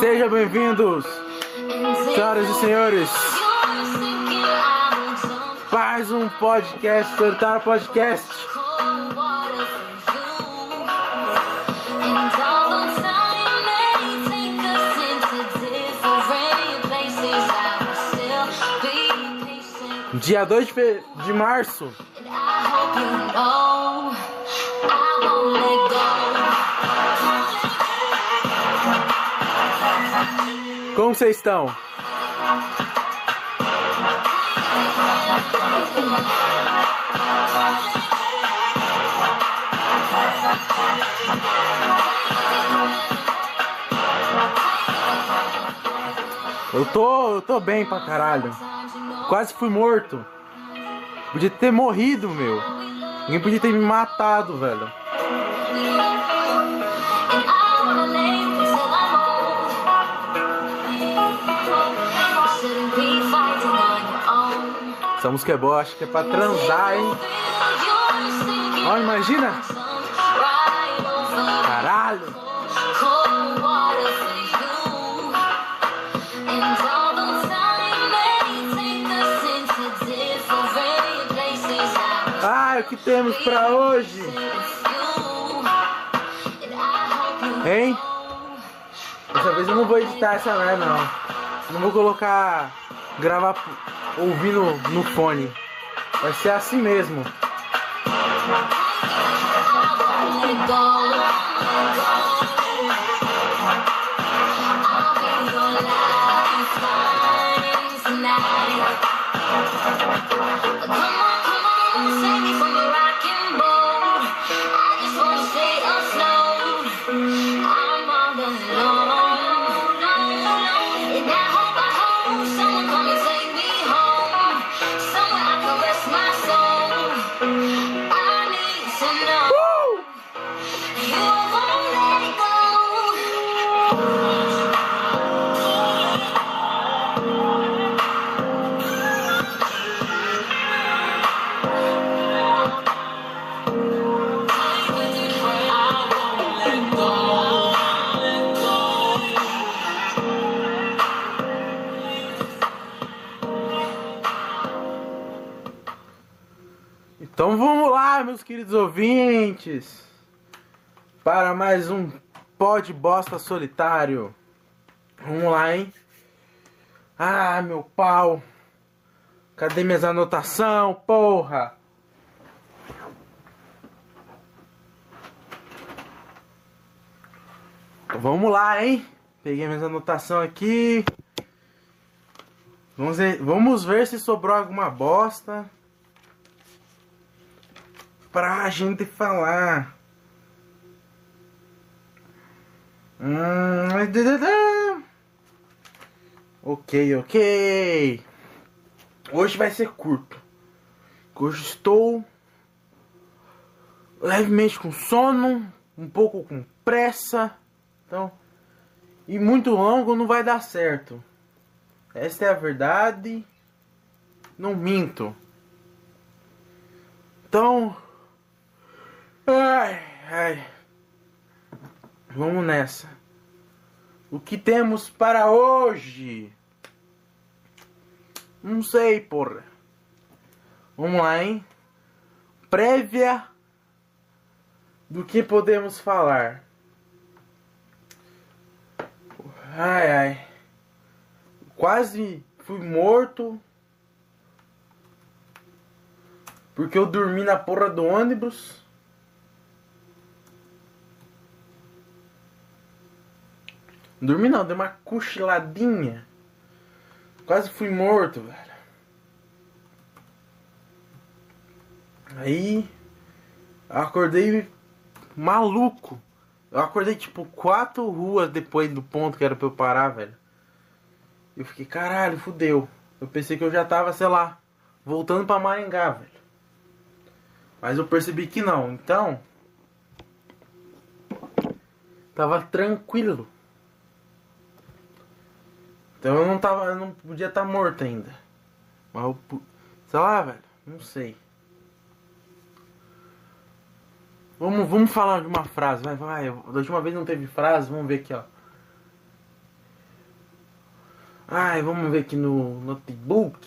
Sejam bem-vindos, senhoras e senhores, mais um podcast, Solitário Podcast. Dia 2 de, de março, como vocês estão? Eu tô, eu tô bem pra caralho. Quase fui morto. Podia ter morrido, meu. Ninguém podia ter me matado, velho. Essa música é boa, acho que é pra transar, hein? Ó, imagina! right over Caralho! Pra hoje? Hein? Dessa vez eu não vou editar essa merda, não. Não vou colocar. gravar ouvindo no fone. Vai ser assim mesmo. Ouvintes. Para mais um Pod Bosta Solitário. Vamos lá, hein? Ah, meu pau. Cadê minhas anotação, porra? Vamos lá, hein? Peguei minhas anotação aqui. Vamos ver, vamos ver se sobrou alguma bosta pra gente falar. Hum, ok, ok. Hoje vai ser curto. Hoje estou levemente com sono, um pouco com pressa. Então, e muito longo não vai dar certo. Esta é a verdade. Não minto. Então, ai, ai. Vamos nessa. O que temos para hoje? Não sei, porra. Vamos lá, hein? Prévia do que podemos falar. Ai, ai. Quase fui morto. Porque eu dormi na porra do ônibus. Dormi não, dei uma cochiladinha. Quase fui morto, velho. Aí acordei maluco. Eu acordei tipo quatro ruas depois do ponto que era pra eu parar, velho. Eu fiquei, caralho, fudeu. Eu pensei que eu já tava, sei lá, voltando pra Maringá, velho. Mas eu percebi que não. Então, tava tranquilo. Então eu não tava, eu não podia estar morto ainda. Mas eu, sei lá, velho, não sei. Vamos, vamos falar de uma frase, vai, vai. Da última vez não teve frase, vamos ver aqui, ó. Ai, vamos ver aqui no notebook.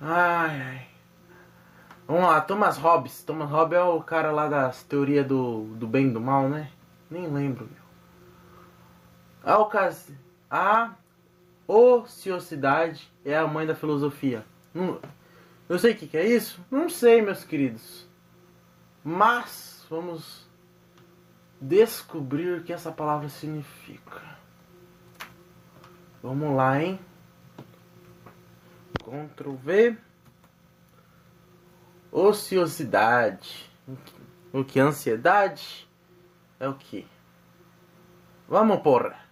Ai, ai. Vamos lá, Thomas Hobbes. Thomas Hobbes é o cara lá das teorias do, do bem e do mal, né? Nem lembro. A, ocasi... a ociosidade é a mãe da filosofia. Não... Eu sei o que, que é isso? Não sei, meus queridos. Mas vamos descobrir o que essa palavra significa. Vamos lá, hein? Ctrl V. Ociosidade. O que? Ansiedade? É o que? Vamos, porra.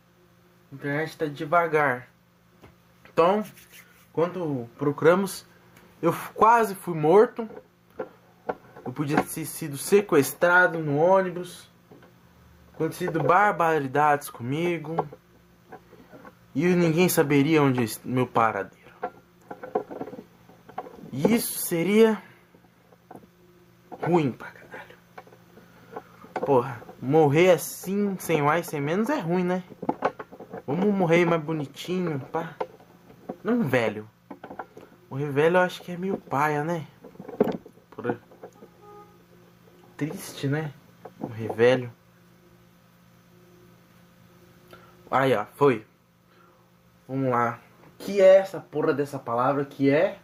A internet tá devagar. Então, quando procuramos, eu quase fui morto. Eu podia ter sido sequestrado no ônibus. Acontecido barbaridades comigo. E ninguém saberia onde é meu paradeiro. E isso seria ruim pra caralho. Porra, morrer assim, sem mais, sem menos, é ruim, né? Vamos morrer mais bonitinho, pá. Não velho. Morrer velho eu acho que é meio paia, né? Por... Triste, né? Morrer velho. Aí, ó, foi. Vamos lá. O que é essa porra dessa palavra que é?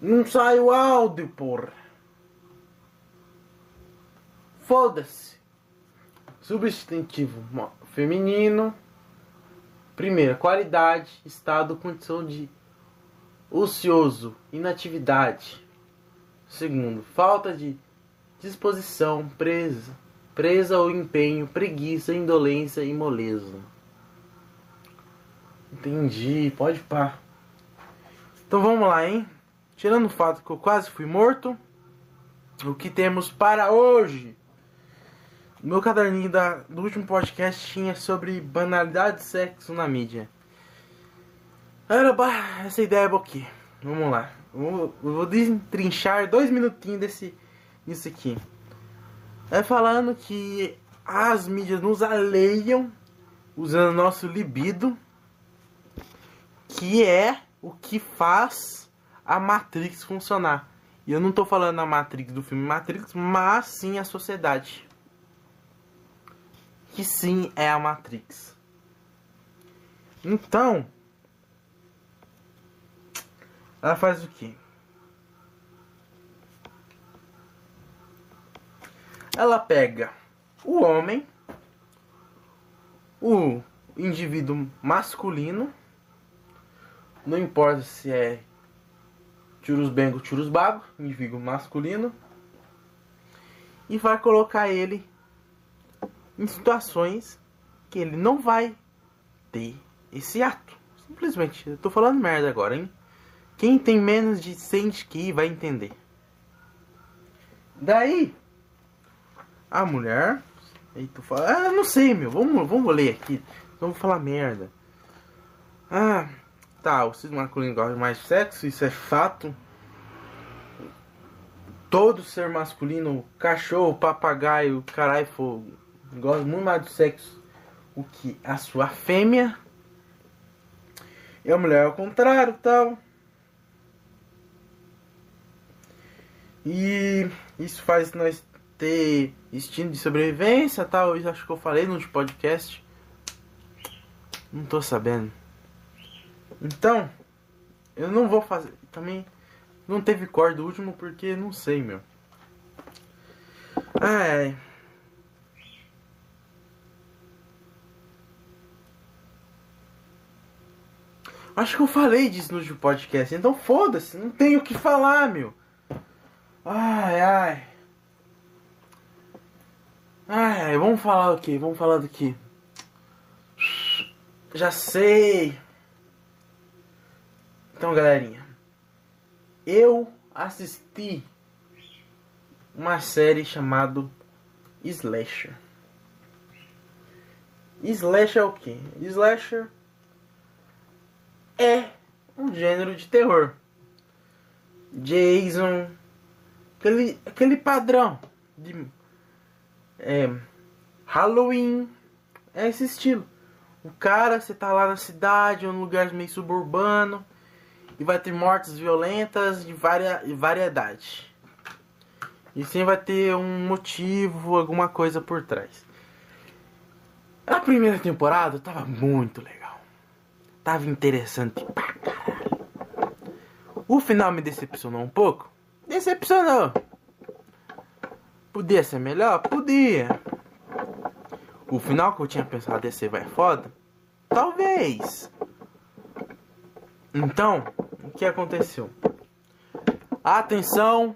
Não sai o áudio, porra. Foda-se. Substantivo feminino. Primeira, qualidade, estado, condição de ocioso, inatividade. Segundo, falta de disposição, presa, presa ou empenho, preguiça, indolência e moleza. Entendi, pode pá. Então vamos lá, hein? Tirando o fato que eu quase fui morto, o que temos para hoje? O meu caderninho da, do último podcast tinha sobre banalidade de sexo na mídia. Era essa ideia é aqui. Vamos lá. Vou, vou destrinchar dois minutinhos desse isso aqui. É falando que as mídias nos aleiam usando nosso libido, que é o que faz a Matrix funcionar. E eu não estou falando a Matrix do filme Matrix, mas sim a sociedade. Que sim é a Matrix. Então, ela faz o que? Ela pega o homem, o indivíduo masculino, não importa se é Churusbengo, Churusbago, indivíduo masculino, e vai colocar ele em situações que ele não vai ter esse ato. Simplesmente, eu tô falando merda agora, hein? Quem tem menos de 100 que vai entender. Daí, a mulher. Aí tu fala, ah, não sei, meu, vamos, vamos ler aqui. Vamos falar merda. Ah, Tá, o cisne masculino gosta mais de sexo, isso é fato. Todo ser masculino, cachorro, papagaio, caralho, fogo, gosta muito mais de sexo o que a sua fêmea. E a mulher ao contrário, tal. E isso faz nós ter instinto de sobrevivência, tal. Isso acho que eu falei no podcast. Não tô sabendo. Então, eu não vou fazer. Também não teve corte do último porque não sei, meu. Ai. Acho que eu falei disso no podcast, então foda-se, não tenho o que falar, meu. Ai, ai. Ai, vamos falar o que? Vamos falar do que? Já sei. Então, galerinha, eu assisti uma série chamada Slasher. Slasher é o que? Slasher é um gênero de terror. Jason, aquele, aquele padrão de é, Halloween, é esse estilo. O cara, você tá lá na cidade, ou num lugar meio suburbano, e vai ter mortes violentas de varia, variedade. E sempre vai ter um motivo, alguma coisa por trás. A primeira temporada tava muito legal. Tava interessante pra caralho. O final me decepcionou um pouco. Decepcionou. Podia ser melhor? Podia. O final que eu tinha pensado ia ser vai foda? Talvez. Então, o que aconteceu? Atenção,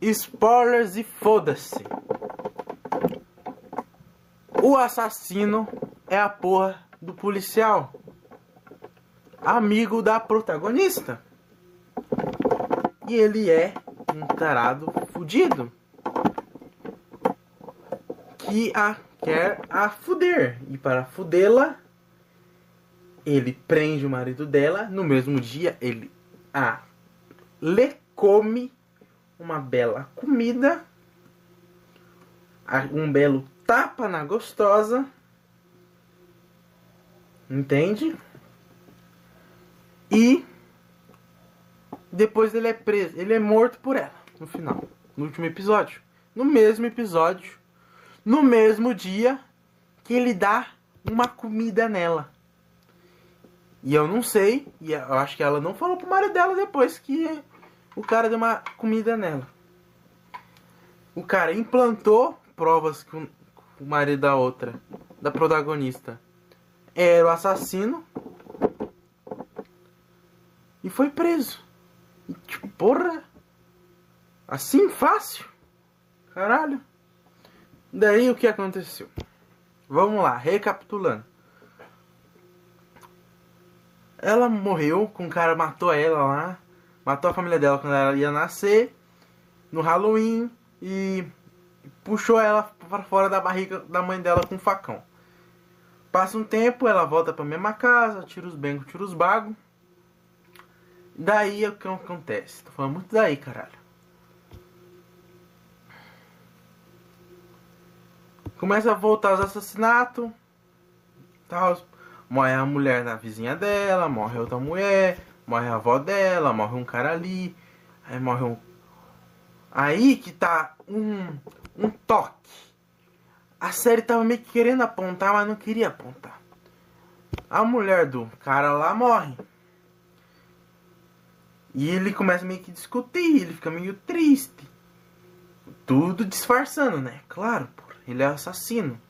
spoilers e foda-se. O assassino é a porra do policial, amigo da protagonista. E ele é um tarado fudido que a quer a fuder. E para fudê-la, ele prende o marido dela. No mesmo dia, ele a lhe come uma bela comida, um belo tapa na gostosa. Entende? E depois ele é preso, ele é morto por ela no final, no último episódio. No mesmo episódio, no mesmo dia que ele dá uma comida nela. E eu não sei, e eu acho que ela não falou pro marido dela depois que o cara deu uma comida nela. O cara implantou provas que o marido da outra, da protagonista, era o assassino e foi preso. E, tipo, porra, assim fácil? Caralho. Daí o que aconteceu? Vamos lá, recapitulando. Ela morreu, com um cara matou ela lá, matou a família dela quando ela ia nascer, no Halloween, e puxou ela para fora da barriga da mãe dela com um facão. Passa um tempo, ela volta para a mesma casa, tira os bengos, tira os bagos. Daí é o que acontece? Tô falando muito daí, caralho. Começa a voltar os assassinatos. Tal. Morre a mulher da vizinha dela, morre outra mulher, morre a avó dela, morre um cara ali. Aí morre um. Aí que tá um, um toque. A série tava meio que querendo apontar, mas não queria apontar. A mulher do cara lá morre. E ele começa meio que discutir, ele fica meio triste. Tudo disfarçando, né? Claro, pô. Ele é assassino.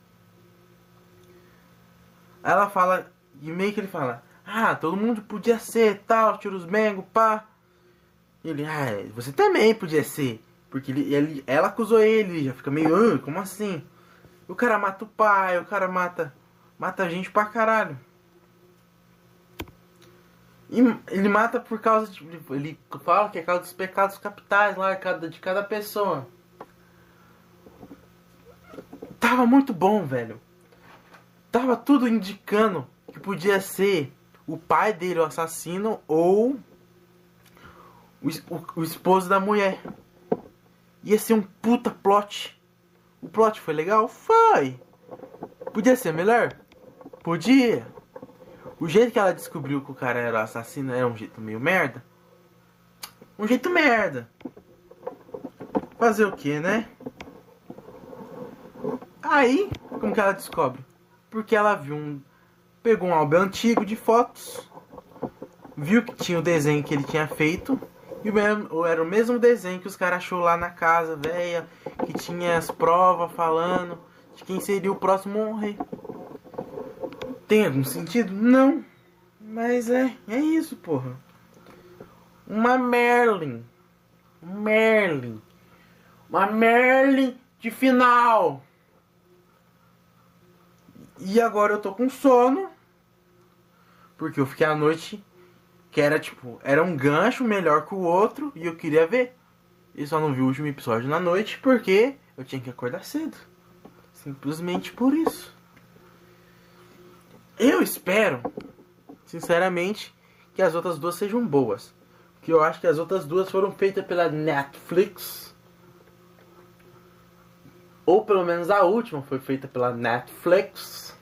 Ela fala, e meio que ele fala, ah, todo mundo podia ser tal, tira os bengos, pá. E ele, ah, você também podia ser. Porque ele, ele, ela acusou ele, já fica meio, ah, como assim? O cara mata o pai, o cara mata, mata gente pra caralho. Ele mata por causa de. Ele fala que é causa dos pecados capitais lá de cada pessoa. Tava muito bom, velho. Tava tudo indicando que podia ser o pai dele o assassino ou o, o, o esposo da mulher. Ia ser um puta plot. O plot foi legal? Foi. Podia ser melhor? Podia. O jeito que ela descobriu que o cara era assassino era um jeito meio merda. Um jeito merda. Fazer o que, né? Aí, como que ela descobre? Porque ela viu um. Pegou um álbum antigo de fotos, viu que tinha o desenho que ele tinha feito, e era o mesmo desenho que os caras achou lá na casa, velha, que tinha as provas falando de quem seria o próximo morrer. Tem algum sentido? Não. Mas é, é isso, porra. Uma Merlin. Merlin. Uma Merlin de final. E agora eu tô com sono. Porque eu fiquei a noite que era tipo, era um gancho melhor que o outro e eu queria ver. E só não vi o último episódio na noite porque eu tinha que acordar cedo. Simplesmente por isso. Eu espero, sinceramente, que as outras duas sejam boas. Que eu acho que as outras duas foram feitas pela Netflix. Ou pelo menos a última foi feita pela Netflix.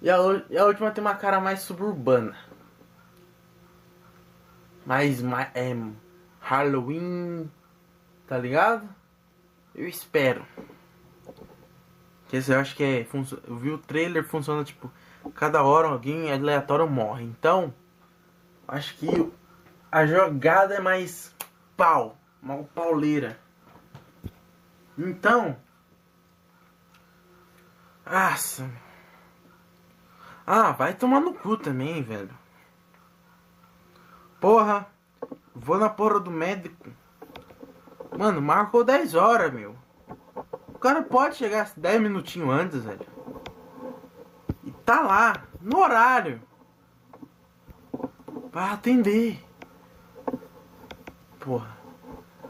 E a, e a última tem uma cara mais suburbana. Mais, é, Halloween, tá ligado? Eu espero. Que esse eu acho que é. Eu vi o trailer funciona tipo. Cada hora alguém aleatório morre. Então. Acho que a jogada é mais pau. Mal pauleira. Então. Nossa. Ah, vai tomar no cu também, velho. Porra. Vou na porra do médico. Mano, marcou 10 horas, meu. O cara pode chegar 10 minutinhos antes, velho. Tá lá, no horário. Pra atender. Porra.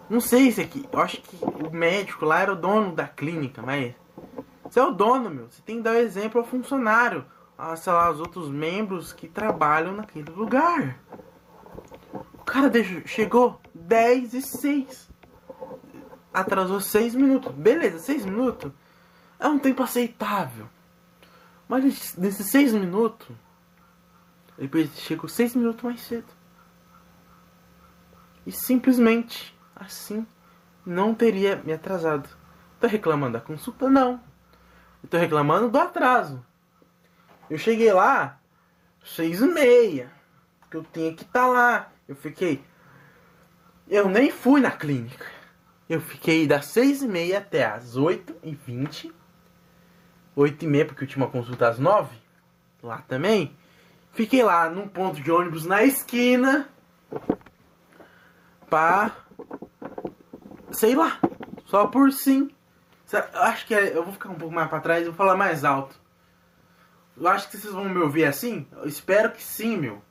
Não sei se aqui. Eu acho que o médico lá era o dono da clínica, mas. Você é o dono, meu. Você tem que dar o exemplo ao funcionário. A, sei lá, os outros membros que trabalham naquele lugar. O cara deixou, chegou 10 e 6 atrasou 6 minutos. Beleza, 6 minutos é um tempo aceitável. Mas nesses 6 minutos, ele chegou 6 minutos mais cedo. E simplesmente assim não teria me atrasado. Tô reclamando da consulta? Não. Eu tô reclamando do atraso. Eu cheguei lá 6 e meia. Eu tinha que estar lá. Eu fiquei. Eu nem fui na clínica. Eu fiquei das 6 e meia até as 8 e 20 8 e meia, porque eu tinha uma consulta às 9 Lá também. Fiquei lá num ponto de ônibus na esquina Pra Sei lá Só por sim. Eu acho que é- eu vou ficar um pouco mais pra trás e vou falar mais alto. Eu acho que vocês vão me ouvir assim? Eu espero que sim, meu.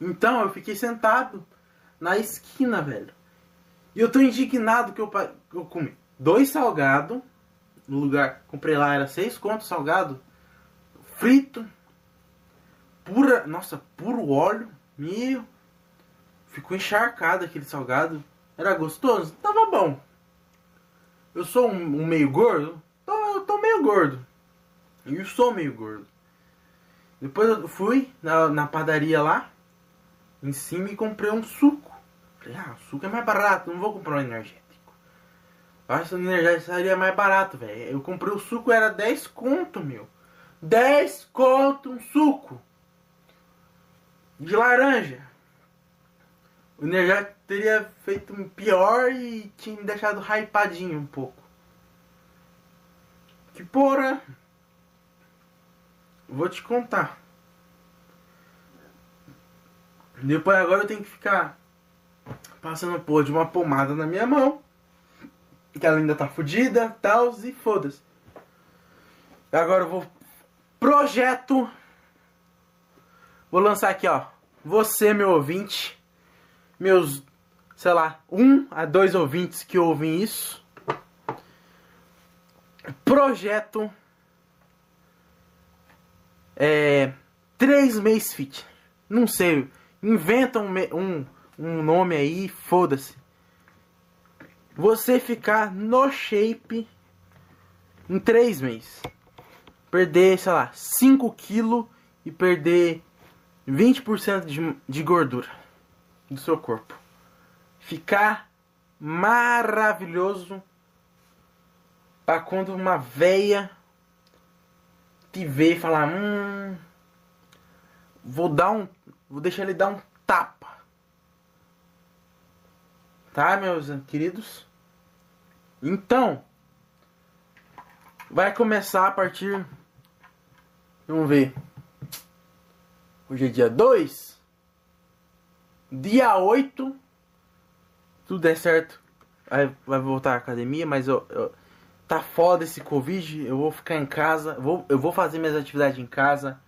Então eu fiquei sentado Na esquina, velho. E eu tô indignado que eu, eu comi dois salgados. No lugar, comprei lá, era seis contos salgado. Frito. Pura, nossa, puro óleo. Meu. Ficou encharcado aquele salgado. Era gostoso? Tava bom. Eu sou um, um meio gordo? Tô, eu tô meio gordo. Eu sou meio gordo. Depois eu fui na, na padaria lá. Em cima e comprei um suco. Falei, ah, o suco é mais barato, não vou comprar um energético. Que o energético seria mais barato, velho. Eu comprei o suco, era 10 conto, meu. 10 conto um suco. De laranja. O energético teria feito pior e tinha me deixado hypadinho um pouco. Que porra. Vou te contar. Depois agora eu tenho que ficar passando porra de uma pomada na minha mão. Que ela ainda tá fodida, tal, e foda-se. Agora eu vou. Projeto. Vou lançar aqui, ó. Você, meu ouvinte. Meus, sei lá, um a dois ouvintes que ouvem isso. Projeto. É. Três meses fit. Não sei. Inventa um, um, um nome aí, foda-se. Você ficar no shape em três meses. Perder, sei lá, 5 quilos e perder 20% de, de gordura do seu corpo. Ficar maravilhoso pra quando uma véia te ver e falar, hum, vou dar um, vou deixar ele dar um tapa. Tá, meus queridos? Então, vai começar a partir. Vamos ver. Hoje é dia 2. Dia 8. Tudo der certo. Vai, vai voltar à academia, mas eu, eu- tá foda esse Covid. Eu vou ficar em casa. Vou, eu vou fazer minhas atividades em casa.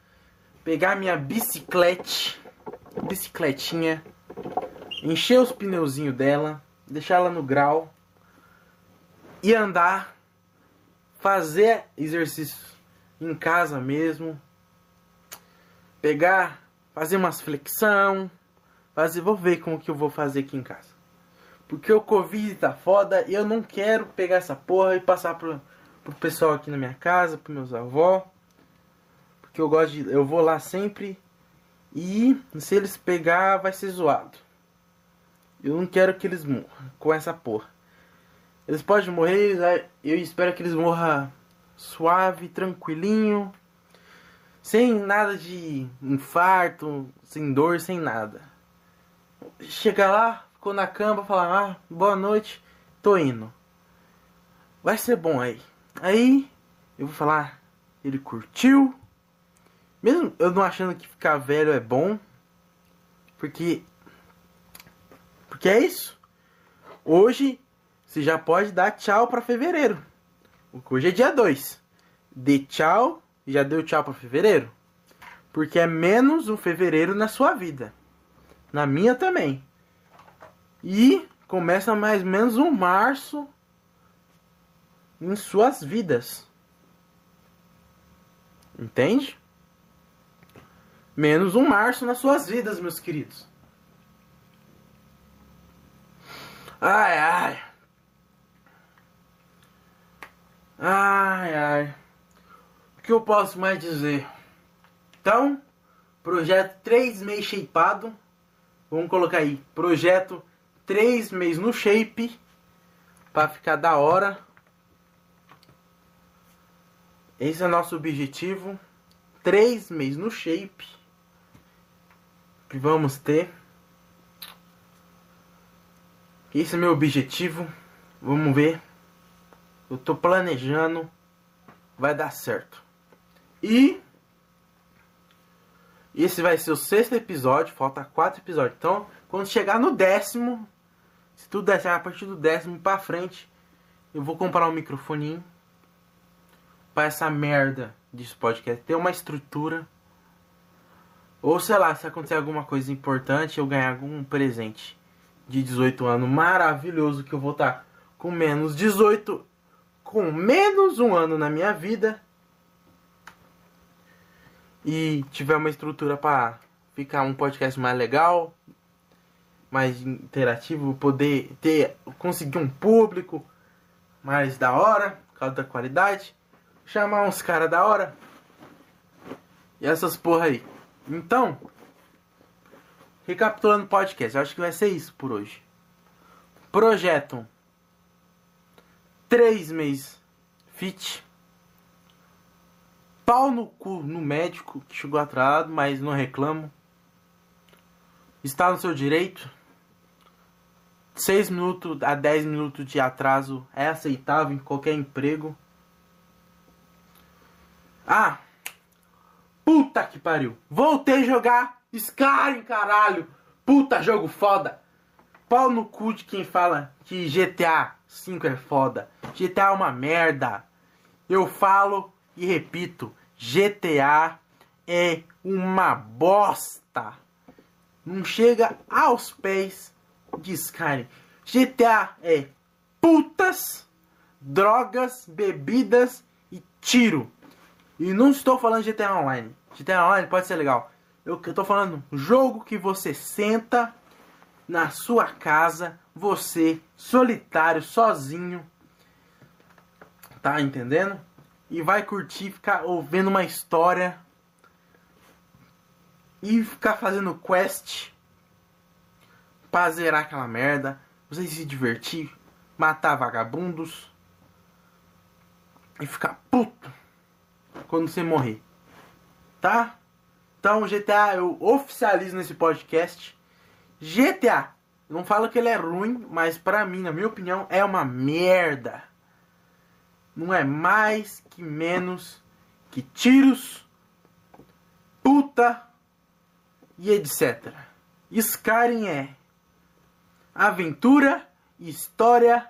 Pegar minha biciclete. Bicicletinha encher os pneuzinhos dela, deixar ela no grau e andar, fazer exercício em casa mesmo, pegar, fazer umas flexão, fazer, vou ver como que eu vou fazer aqui em casa. Porque o Covid tá foda e eu não quero pegar essa porra e passar pro, pro pessoal aqui na minha casa, pros meus avós. Porque eu gosto de. Eu vou lá sempre. E se eles pegar, vai ser zoado. Eu não quero que eles morram com essa porra. Eles podem morrer, eu espero que eles morram suave, tranquilinho. Sem nada de infarto, sem dor, sem nada. Chega lá, ficou na cama, fala, ah, boa noite, tô indo. Vai ser bom aí. Aí eu vou falar, ele curtiu. Mesmo eu não achando que ficar velho é bom. Porque. Porque é isso. Hoje você já pode dar tchau para fevereiro. Hoje é dia 2. Dê tchau. Já deu tchau para fevereiro? Porque é menos um fevereiro na sua vida. Na minha também. E começa mais ou menos um março em suas vidas. Entende? Menos um março nas suas vidas, meus queridos. Ai, ai. Ai, ai. O que eu posso mais dizer? Então, projeto 3 meses shapeado. Vamos colocar aí, projeto 3 meses no shape. Pra ficar da hora. Esse é nosso objetivo. 3 meses no shape. Que vamos ter. Esse é meu objetivo. Vamos ver. Eu tô planejando. Vai dar certo. E esse vai ser o sexto episódio. Falta quatro episódios. Então, quando chegar no décimo, se tudo der certo, a partir do décimo pra frente, eu vou comprar um microfoninho para essa merda desse podcast ter uma estrutura. Ou sei lá, se acontecer alguma coisa importante, eu ganhar algum presente de 18 anos maravilhoso que eu vou estar tá com menos 18 com menos um ano na minha vida e tiver uma estrutura para ficar um podcast mais legal, mais interativo, poder ter conseguir um público mais da hora, por causa da qualidade, chamar uns cara da hora e essas porra aí. Então, recapitulando o podcast, eu acho que vai ser isso por hoje. Projeto 3 meses fit. Pau no cu no médico que chegou atrasado, mas não reclamo. Está no seu direito. 6 minutos a 10 minutos de atraso é aceitável em qualquer emprego. Ah! Puta que pariu! Voltei a jogar Skyrim, caralho! Puta jogo foda! Pau no cu de quem fala que GTA 5 é foda. GTA é uma merda. Eu falo e repito, GTA é uma bosta. Não chega aos pés de Skyrim. GTA é putas, drogas, bebidas e tiro. E não estou falando de GTA Online. GTA Online pode ser legal. Eu, eu tô falando jogo que você senta na sua casa, você solitário, sozinho, tá entendendo? E vai curtir, ficar ouvindo uma história e ficar fazendo quest pra zerar aquela merda, você se divertir, matar vagabundos e ficar puto quando você morrer, tá? Então GTA eu oficializo nesse podcast GTA. Não falo que ele é ruim, mas pra mim, na minha opinião, é uma merda. Não é mais que menos que tiros, puta e etc. Skyrim é aventura, história,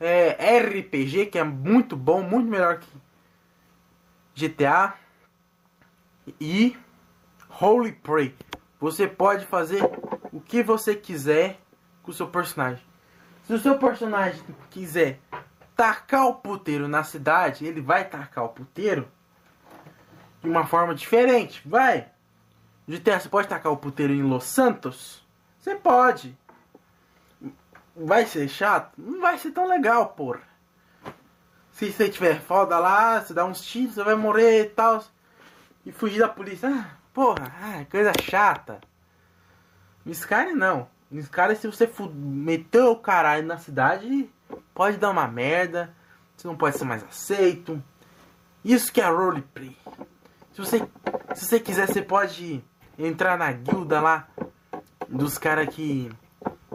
é RPG, que é muito bom, muito melhor que GTA. E Holy Prey. Você pode fazer o que você quiser com o seu personagem. Se o seu personagem quiser tacar o puteiro na cidade, ele vai tacar o puteiro de uma forma diferente, vai. GTA, você pode tacar o puteiro em Los Santos? Você pode. Vai ser chato? Não vai ser tão legal, porra. Se você tiver foda lá, você dá uns tiros, você vai morrer e tal. E fugir da polícia. Ah, porra, ah, coisa chata. No não. No se você meter o caralho na cidade, pode dar uma merda. Você não pode ser mais aceito. Isso que é roleplay. Se você, se você quiser, você pode entrar na guilda lá dos caras que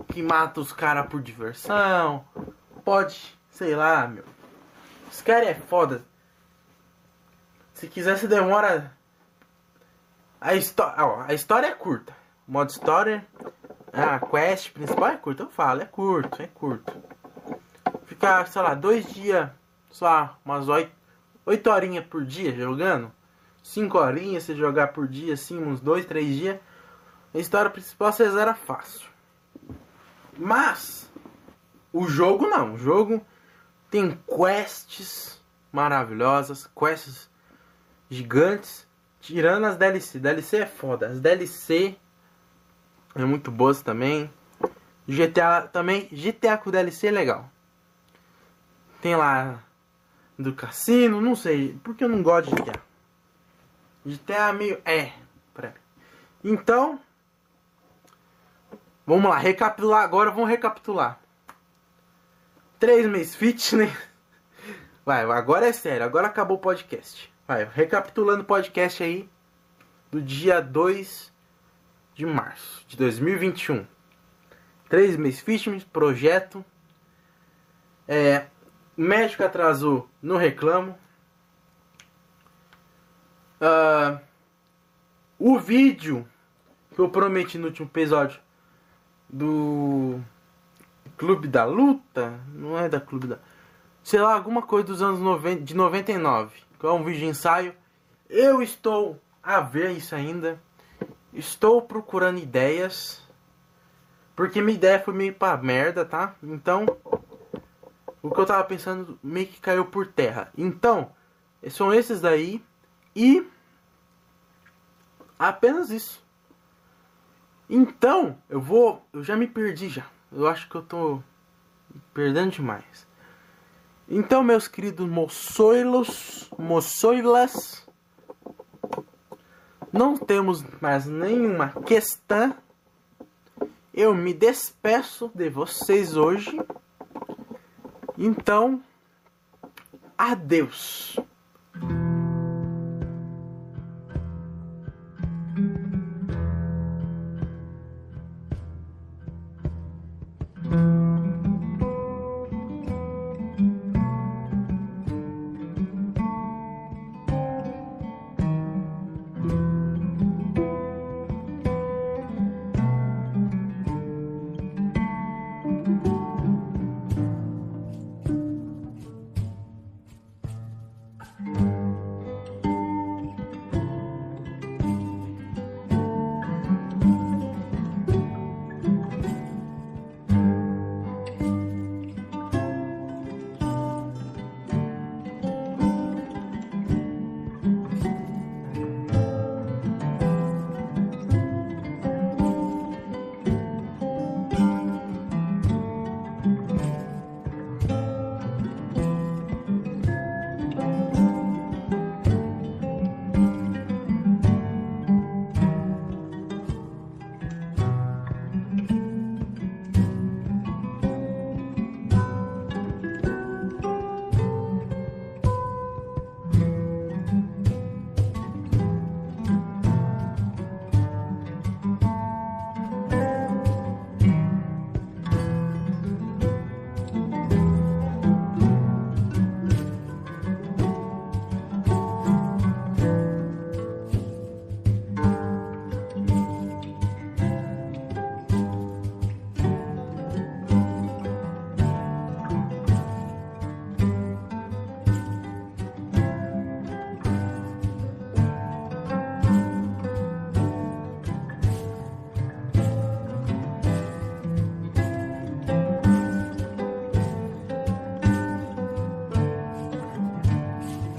que mata os caras por diversão. Pode, sei lá, meu. Os é foda. Se quiser, você demora. A, história, a história é curta. Modo história. A quest principal é curta. Eu falo, é curto, é curto. Ficar, sei lá, dois dias, só umas oito, oito horinhas por dia jogando. Cinco horinhas você jogar por dia, assim, uns dois, três dias. A história principal você zera fácil. Mas o jogo não. O jogo tem quests maravilhosas, quests gigantes, tirando as DLC. DLC é foda. As DLC é muito boas também. GTA também, GTA com DLC é legal. Tem lá do cassino, não sei, porque eu não gosto de GTA. GTA meio é, Então, Vamos lá, recapitular agora, vamos recapitular. Três meses fitness. Vai, agora é sério, agora acabou o podcast. Vai, recapitulando o podcast aí do dia 2 de março de 2021. Três meses fitness, projeto. É, médico atrasou, não reclamo. Uh, o vídeo que eu prometi no último episódio do Clube da Luta, não é da Clube da, sei lá, alguma coisa dos anos 90, de 99, que é um vídeo de ensaio. Eu estou a ver isso ainda. Estou procurando ideias. Porque minha ideia foi meio pra merda, tá? Então, o que eu tava pensando meio que caiu por terra. Então, são esses daí. E apenas isso. Então, eu vou. Eu já me perdi já. Eu acho que eu tô perdendo demais. Então, meus queridos moçoilos, moçoilas, não temos mais nenhuma questão. Eu me despeço de vocês hoje. Então, adeus.